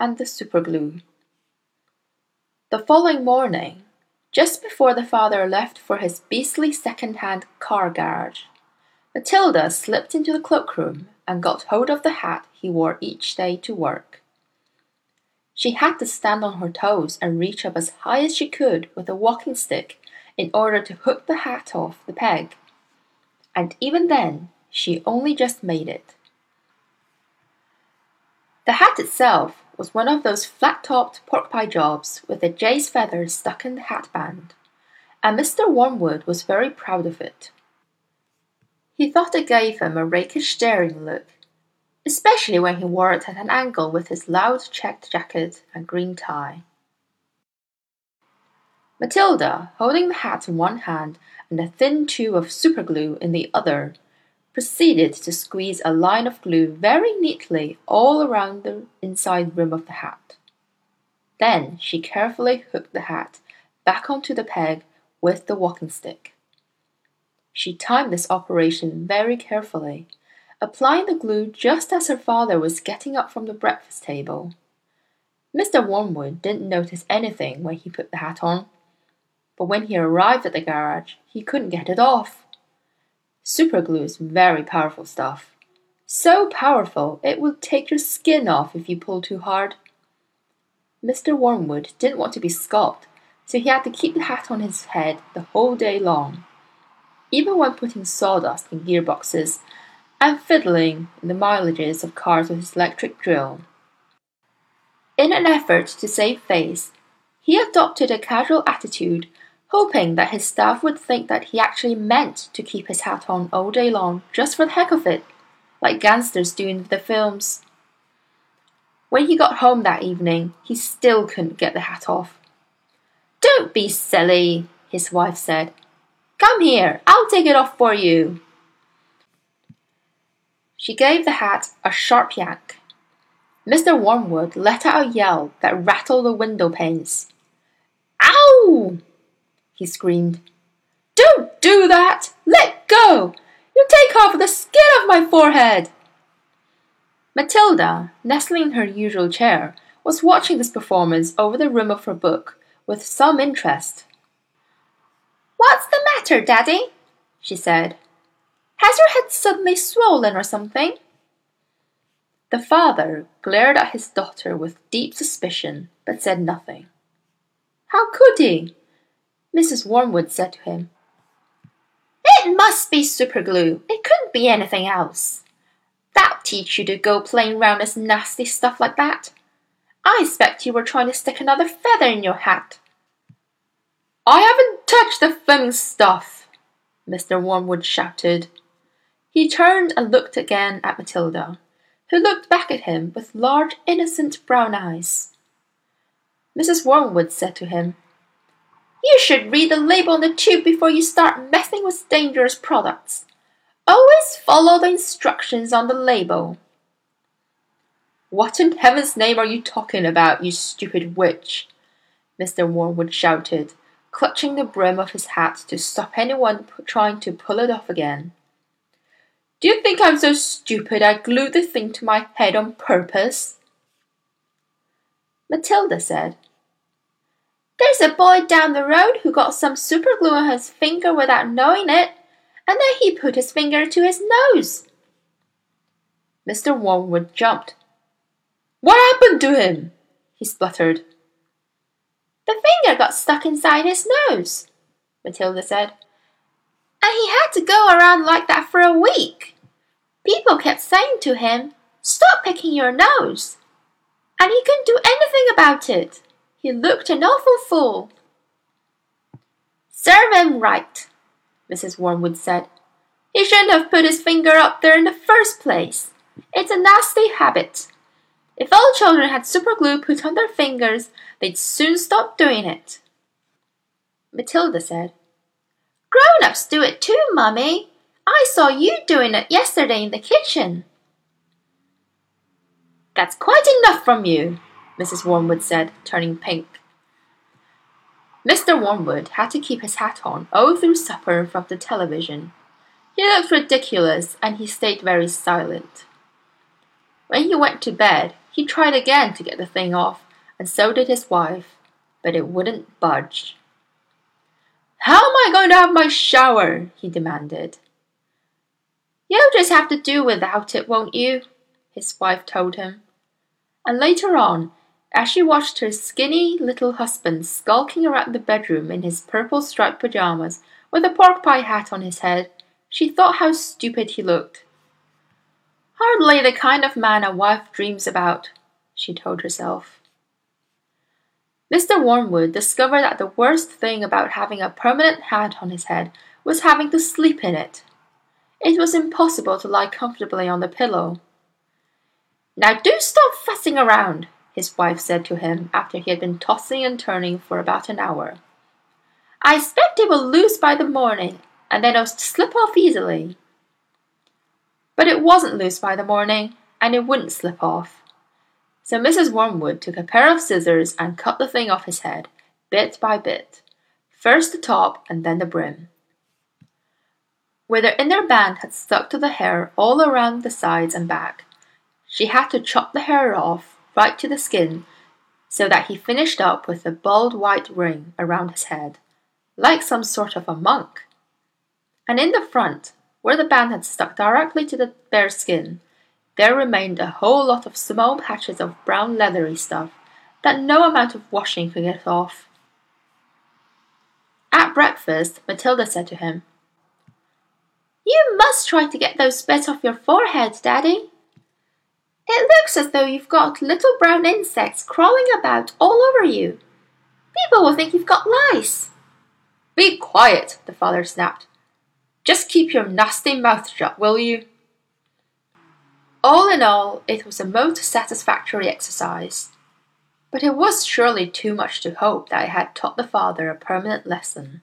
and the superglue. The following morning, just before the father left for his beastly second-hand car garage, Matilda slipped into the cloakroom and got hold of the hat he wore each day to work. She had to stand on her toes and reach up as high as she could with a walking stick in order to hook the hat off the peg. And even then, she only just made it. The hat itself was one of those flat-topped pork-pie jobs with a jay's feather stuck in the hatband, and Mr. Wormwood was very proud of it. He thought it gave him a rakish daring look, especially when he wore it at an angle with his loud checked jacket and green tie. Matilda, holding the hat in one hand and a thin tube of superglue in the other, proceeded to squeeze a line of glue very neatly all around the inside rim of the hat. Then she carefully hooked the hat back onto the peg with the walking stick. She timed this operation very carefully, applying the glue just as her father was getting up from the breakfast table. Mr. Wormwood didn't notice anything when he put the hat on but when he arrived at the garage, he couldn't get it off. Superglue is very powerful stuff. So powerful it will take your skin off if you pull too hard. Mr. Wormwood didn't want to be scalped, so he had to keep the hat on his head the whole day long, even when putting sawdust in gearboxes and fiddling in the mileages of cars with his electric drill. In an effort to save face, he adopted a casual attitude hoping that his staff would think that he actually meant to keep his hat on all day long just for the heck of it, like gangsters do in the films. When he got home that evening, he still couldn't get the hat off. Don't be silly, his wife said. Come here, I'll take it off for you. She gave the hat a sharp yank. Mr. Wormwood let out a yell that rattled the window panes. Ow! He screamed. Don't do that! Let go! You take off the skin of my forehead! Matilda, nestling in her usual chair, was watching this performance over the rim of her book with some interest. What's the matter, Daddy? she said. Has your head suddenly swollen or something? The father glared at his daughter with deep suspicion, but said nothing. How could he? Mrs. Wormwood said to him. It must be superglue. It couldn't be anything else. That'll teach you to go playing round with nasty stuff like that. I expect you were trying to stick another feather in your hat. I haven't touched the thing stuff, Mr. Wormwood shouted. He turned and looked again at Matilda, who looked back at him with large, innocent brown eyes. Mrs. Wormwood said to him, you should read the label on the tube before you start messing with dangerous products. Always follow the instructions on the label. What in heaven's name are you talking about, you stupid witch? Mr. Wormwood shouted, clutching the brim of his hat to stop anyone trying to pull it off again. Do you think I'm so stupid I glued the thing to my head on purpose? Matilda said, there's a boy down the road who got some superglue on his finger without knowing it, and then he put his finger to his nose. Mr. Wormwood jumped. What happened to him? he spluttered. The finger got stuck inside his nose, Matilda said. And he had to go around like that for a week. People kept saying to him, Stop picking your nose. And he couldn't do anything about it. He looked an awful fool. Serve him right, Mrs. Wormwood said. He shouldn't have put his finger up there in the first place. It's a nasty habit. If all children had superglue put on their fingers, they'd soon stop doing it. Matilda said, Grown-ups do it too, Mummy. I saw you doing it yesterday in the kitchen. That's quite enough from you, Mrs. Wormwood said, turning pink. Mr. Wormwood had to keep his hat on all through supper in front of the television. He looked ridiculous and he stayed very silent. When he went to bed, He tried again to get the thing off, and so did his wife, but it wouldn't budge. How am I going to have my shower? he demanded. You'll just have to do without it, won't you? his wife told him. And later on, as she watched her skinny little husband skulking around the bedroom in his purple striped pajamas with a pork pie hat on his head, she thought how stupid he looked. Hardly the kind of man a wife dreams about, she told herself. Mr. Wormwood discovered that the worst thing about having a permanent hat on his head was having to sleep in it. It was impossible to lie comfortably on the pillow. Now do stop fussing around, his wife said to him after he had been tossing and turning for about an hour. I expect it will loose by the morning, and then it'll slip off easily. But it wasn't loose by the morning, and it wouldn't slip off. So Mrs. Wormwood took a pair of scissors and cut the thing off his head, bit by bit, first the top and then the brim. Where their inner band had stuck to the hair all around the sides and back, she had to chop the hair off right to the skin so that he finished up with a bald white ring around his head, like some sort of a monk. And in the front, where the band had stuck directly to the bare skin, there remained a whole lot of small patches of brown leathery stuff that no amount of washing could get off. At breakfast, Matilda said to him, You must try to get those bits off your forehead, Daddy. It looks as though you've got little brown insects crawling about all over you. People will think you've got lice. Be quiet, the father snapped. Just keep your nasty mouth shut, will you? All in all, it was a most satisfactory exercise. But it was surely too much to hope that I had taught the father a permanent lesson.